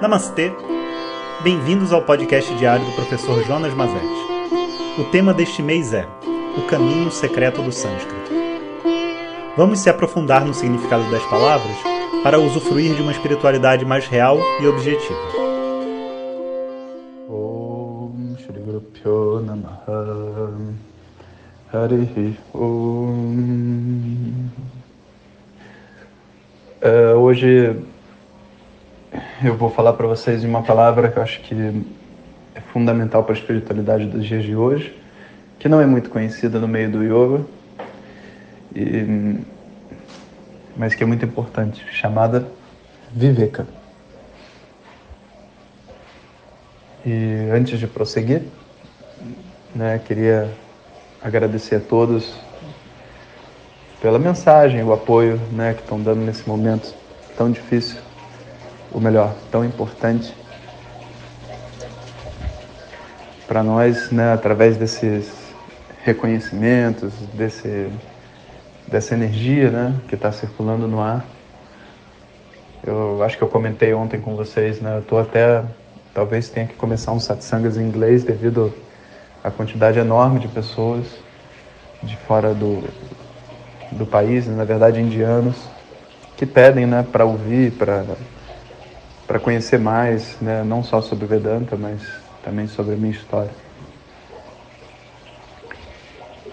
Namastê! Bem-vindos ao podcast diário do professor Jonas Mazetti. O tema deste mês é O Caminho Secreto do Sânscrito. Vamos se aprofundar no significado das palavras para usufruir de uma espiritualidade mais real e objetiva. Om Shri Guru Namaha Harihi Om uh, Hoje eu vou falar para vocês de uma palavra que eu acho que é fundamental para a espiritualidade dos dias de hoje, que não é muito conhecida no meio do yoga, e, mas que é muito importante, chamada Viveka. E antes de prosseguir, né, queria agradecer a todos pela mensagem, o apoio né, que estão dando nesse momento tão difícil ou melhor, tão importante para nós, né, através desses reconhecimentos, desse, dessa energia né, que está circulando no ar. Eu acho que eu comentei ontem com vocês, né, eu estou até, talvez tenha que começar um satsangas em inglês devido à quantidade enorme de pessoas de fora do, do país, na verdade indianos, que pedem né, para ouvir, para para conhecer mais, né, não só sobre Vedanta, mas também sobre a minha história.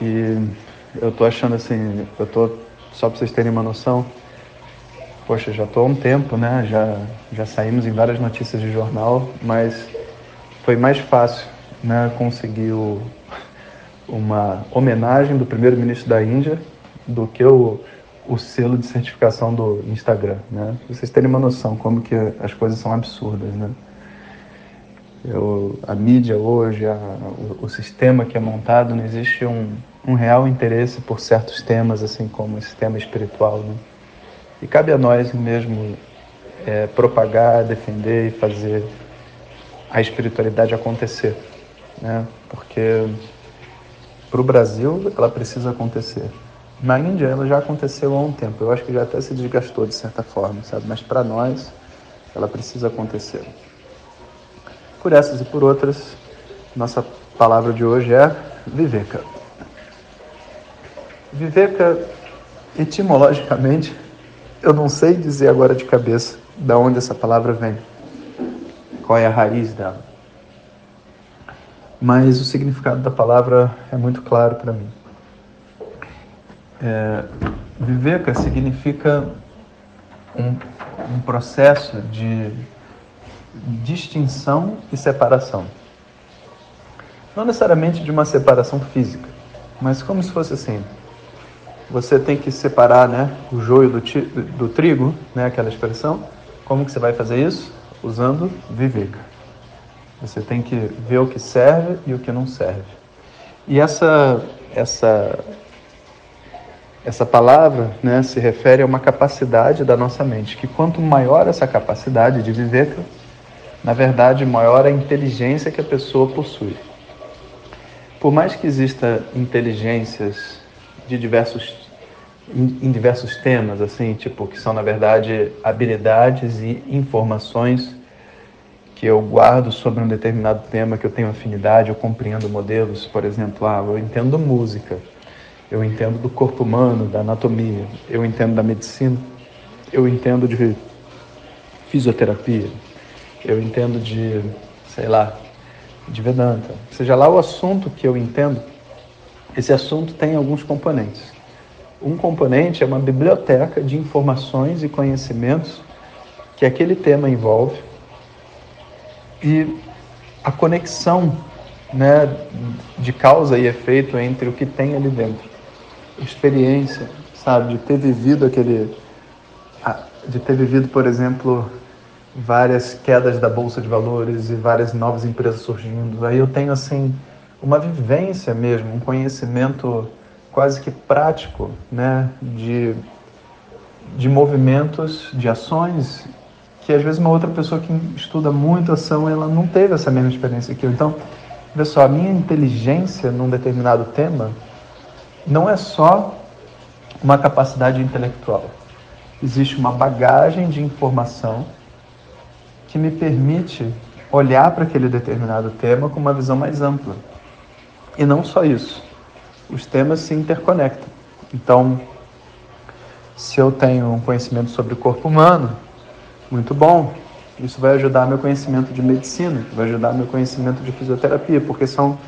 E eu tô achando assim, eu tô só para vocês terem uma noção, poxa, já tô há um tempo, né? Já já saímos em várias notícias de jornal, mas foi mais fácil, né, conseguir o, uma homenagem do primeiro-ministro da Índia do que o o selo de certificação do Instagram, né? Pra vocês terem uma noção como que as coisas são absurdas, né? Eu, a mídia hoje, a, o, o, sistema que é montado, não existe um, um real interesse por certos temas, assim como esse tema espiritual, né? E cabe a nós mesmo é, propagar, defender e fazer a espiritualidade acontecer, né? Porque para o Brasil ela precisa acontecer. Na Índia ela já aconteceu há um tempo, eu acho que já até se desgastou de certa forma, sabe? Mas para nós ela precisa acontecer. Por essas e por outras, nossa palavra de hoje é Viveka. Viveka, etimologicamente, eu não sei dizer agora de cabeça da onde essa palavra vem, qual é a raiz dela. Mas o significado da palavra é muito claro para mim. É, viveka significa um, um processo de distinção e separação. Não necessariamente de uma separação física, mas como se fosse assim. Você tem que separar né, o joio do, do trigo, né, aquela expressão. Como que você vai fazer isso? Usando viveka. Você tem que ver o que serve e o que não serve. E essa, essa essa palavra né, se refere a uma capacidade da nossa mente, que quanto maior essa capacidade de viver, na verdade, maior a inteligência que a pessoa possui. Por mais que exista inteligências de diversos em diversos temas, assim, tipo, que são na verdade habilidades e informações que eu guardo sobre um determinado tema que eu tenho afinidade, eu compreendo modelos, por exemplo, ah, eu entendo música eu entendo do corpo humano, da anatomia, eu entendo da medicina, eu entendo de fisioterapia, eu entendo de, sei lá, de Vedanta. Seja lá o assunto que eu entendo, esse assunto tem alguns componentes. Um componente é uma biblioteca de informações e conhecimentos que aquele tema envolve e a conexão né, de causa e efeito entre o que tem ali dentro experiência, sabe, de ter vivido aquele, de ter vivido, por exemplo, várias quedas da bolsa de valores e várias novas empresas surgindo. Aí eu tenho assim uma vivência mesmo, um conhecimento quase que prático, né, de de movimentos, de ações que às vezes uma outra pessoa que estuda muito ação, ela não teve essa mesma experiência que eu. Então, vê só, a minha inteligência num determinado tema não é só uma capacidade intelectual. Existe uma bagagem de informação que me permite olhar para aquele determinado tema com uma visão mais ampla. E não só isso, os temas se interconectam. Então, se eu tenho um conhecimento sobre o corpo humano, muito bom, isso vai ajudar meu conhecimento de medicina, vai ajudar meu conhecimento de fisioterapia, porque são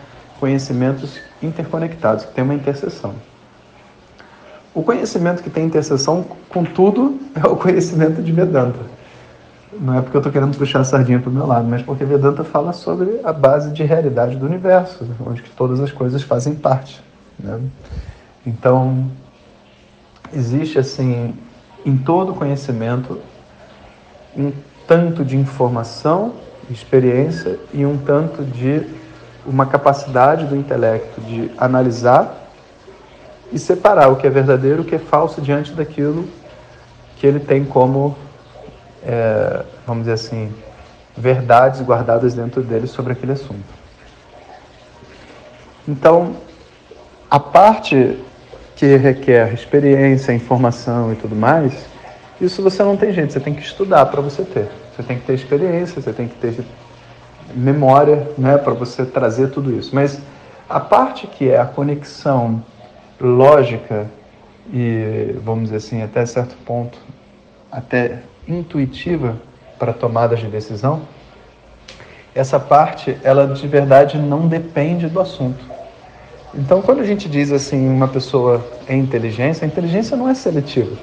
conhecimentos interconectados, que tem uma interseção. O conhecimento que tem interseção com tudo é o conhecimento de Vedanta. Não é porque eu estou querendo puxar a sardinha para o meu lado, mas porque Vedanta fala sobre a base de realidade do universo, onde todas as coisas fazem parte. Né? Então, existe assim, em todo conhecimento, um tanto de informação, experiência e um tanto de uma capacidade do intelecto de analisar e separar o que é verdadeiro o que é falso diante daquilo que ele tem como, é, vamos dizer assim, verdades guardadas dentro dele sobre aquele assunto. Então, a parte que requer experiência, informação e tudo mais, isso você não tem jeito, você tem que estudar para você ter. Você tem que ter experiência, você tem que ter memória, né, para você trazer tudo isso. Mas a parte que é a conexão lógica e, vamos dizer assim, até certo ponto, até intuitiva para tomadas de decisão, essa parte, ela de verdade não depende do assunto. Então, quando a gente diz assim, uma pessoa é inteligência, a inteligência não é seletiva.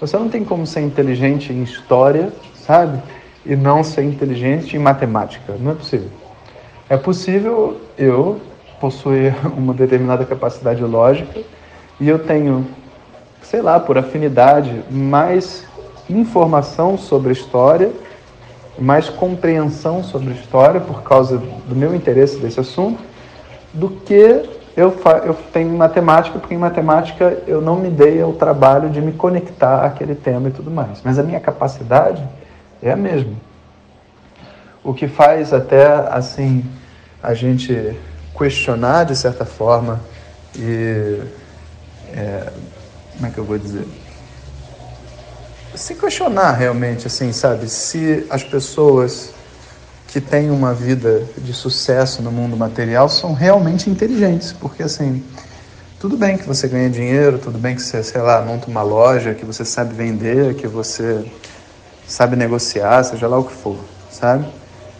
Você não tem como ser inteligente em história, sabe? E não ser inteligente em matemática. Não é possível. É possível eu possuir uma determinada capacidade lógica e eu tenho, sei lá, por afinidade, mais informação sobre história, mais compreensão sobre história por causa do meu interesse desse assunto, do que eu, eu tenho em matemática, porque em matemática eu não me dei ao trabalho de me conectar àquele tema e tudo mais. Mas a minha capacidade é a mesma. O que faz até assim a gente questionar de certa forma e é, como é que eu vou dizer? Se questionar realmente, assim, sabe? Se as pessoas que têm uma vida de sucesso no mundo material são realmente inteligentes, porque assim, tudo bem que você ganha dinheiro, tudo bem que você, sei lá, monta uma loja, que você sabe vender, que você sabe negociar, seja lá o que for, sabe?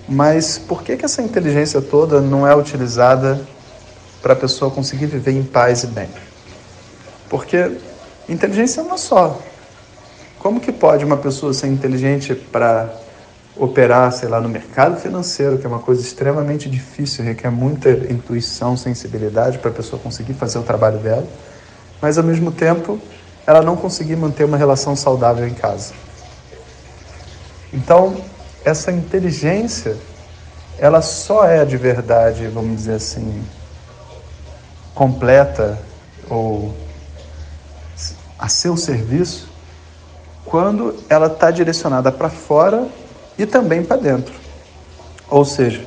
Mas por que, que essa inteligência toda não é utilizada para a pessoa conseguir viver em paz e bem? Porque inteligência é uma só. Como que pode uma pessoa ser inteligente para operar, sei lá, no mercado financeiro, que é uma coisa extremamente difícil, requer muita intuição, sensibilidade para a pessoa conseguir fazer o trabalho dela, mas ao mesmo tempo ela não conseguir manter uma relação saudável em casa? Então, essa inteligência, ela só é de verdade, vamos dizer assim, completa ou a seu serviço quando ela está direcionada para fora e também para dentro. Ou seja,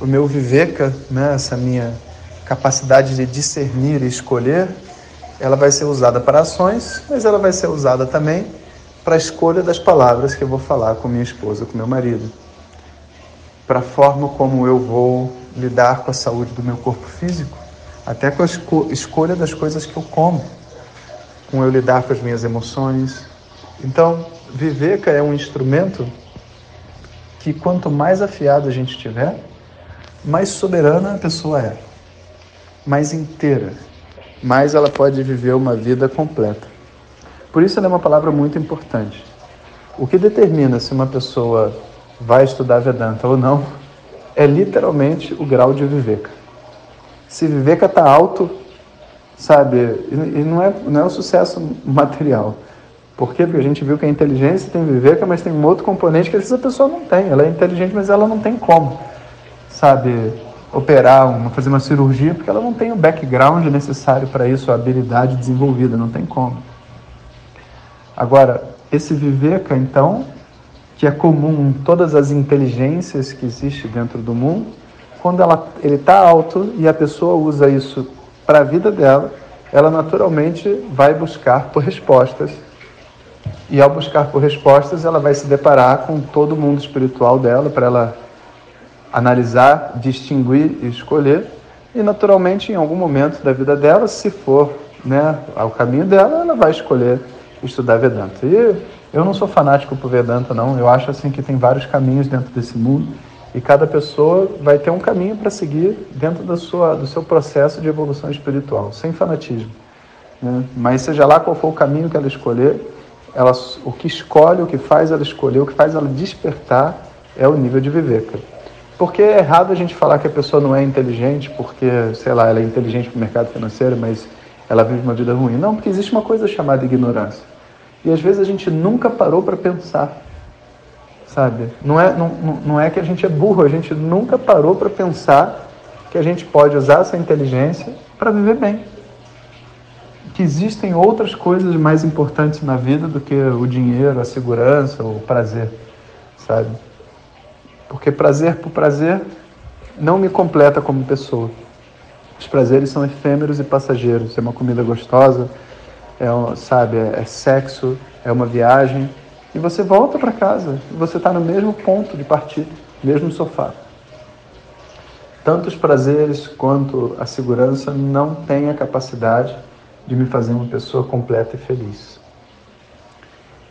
o meu viveka, né, essa minha capacidade de discernir e escolher, ela vai ser usada para ações, mas ela vai ser usada também para a escolha das palavras que eu vou falar com minha esposa, com meu marido, para a forma como eu vou lidar com a saúde do meu corpo físico, até com a esco escolha das coisas que eu como, com eu lidar com as minhas emoções. Então, Viveka é um instrumento que quanto mais afiado a gente tiver, mais soberana a pessoa é, mais inteira, mais ela pode viver uma vida completa. Por isso ela é uma palavra muito importante. O que determina se uma pessoa vai estudar Vedanta ou não é literalmente o grau de Viveka. Se Viveka está alto, sabe, e não é, não é o sucesso material. Por quê? Porque a gente viu que a inteligência tem Viveka, mas tem um outro componente que essa pessoa não tem. Ela é inteligente, mas ela não tem como, sabe, operar, uma, fazer uma cirurgia, porque ela não tem o background necessário para isso, a habilidade desenvolvida, não tem como. Agora, esse viveka, então, que é comum em todas as inteligências que existem dentro do mundo, quando ela, ele está alto e a pessoa usa isso para a vida dela, ela naturalmente vai buscar por respostas E ao buscar por respostas, ela vai se deparar com todo o mundo espiritual dela para ela analisar, distinguir e escolher. E naturalmente, em algum momento da vida dela, se for né, ao caminho dela, ela vai escolher estudar Vedanta. E eu não sou fanático por Vedanta, não. Eu acho assim que tem vários caminhos dentro desse mundo e cada pessoa vai ter um caminho para seguir dentro da sua, do seu processo de evolução espiritual, sem fanatismo. Né? Mas seja lá qual for o caminho que ela escolher, ela, o que escolhe, o que faz ela escolher, o que faz ela despertar é o nível de viver. Cara. Porque é errado a gente falar que a pessoa não é inteligente porque, sei lá, ela é inteligente para o mercado financeiro, mas ela vive uma vida ruim. Não, porque existe uma coisa chamada ignorância. E às vezes a gente nunca parou para pensar, sabe? Não é, não, não é que a gente é burro, a gente nunca parou para pensar que a gente pode usar essa inteligência para viver bem. Que existem outras coisas mais importantes na vida do que o dinheiro, a segurança, o prazer, sabe? Porque prazer por prazer não me completa como pessoa. Os prazeres são efêmeros e passageiros. É uma comida gostosa, é, sabe, é, é sexo, é uma viagem. E você volta para casa e você está no mesmo ponto de partida, mesmo sofá. Tanto os prazeres quanto a segurança não têm a capacidade de me fazer uma pessoa completa e feliz.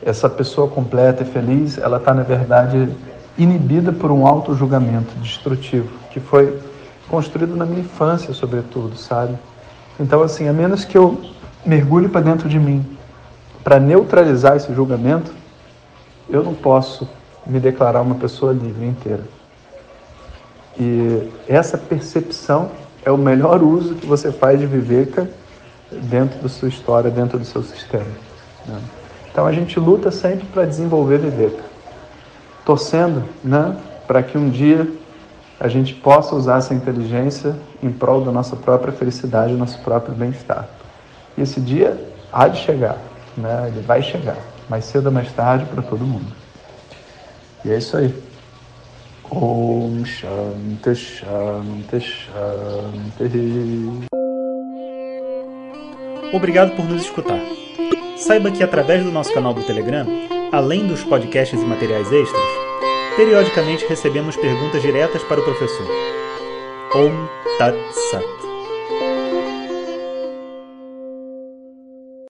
Essa pessoa completa e feliz, ela está, na verdade, inibida por um auto-julgamento destrutivo, que foi construído na minha infância, sobretudo, sabe? Então, assim, a menos que eu mergulhe para dentro de mim para neutralizar esse julgamento, eu não posso me declarar uma pessoa livre inteira. E essa percepção é o melhor uso que você faz de Viveka dentro da sua história, dentro do seu sistema. Né? Então a gente luta sempre para desenvolver Viveka, torcendo né, para que um dia a gente possa usar essa inteligência em prol da nossa própria felicidade, do nosso próprio bem-estar. E esse dia há de chegar, né? ele vai chegar, mais cedo ou mais tarde para todo mundo. E é isso aí. Om Shanti Shanti Shanti. Obrigado por nos escutar. Saiba que através do nosso canal do Telegram, além dos podcasts e materiais extras, Periodicamente recebemos perguntas diretas para o professor. Om Tat Sat.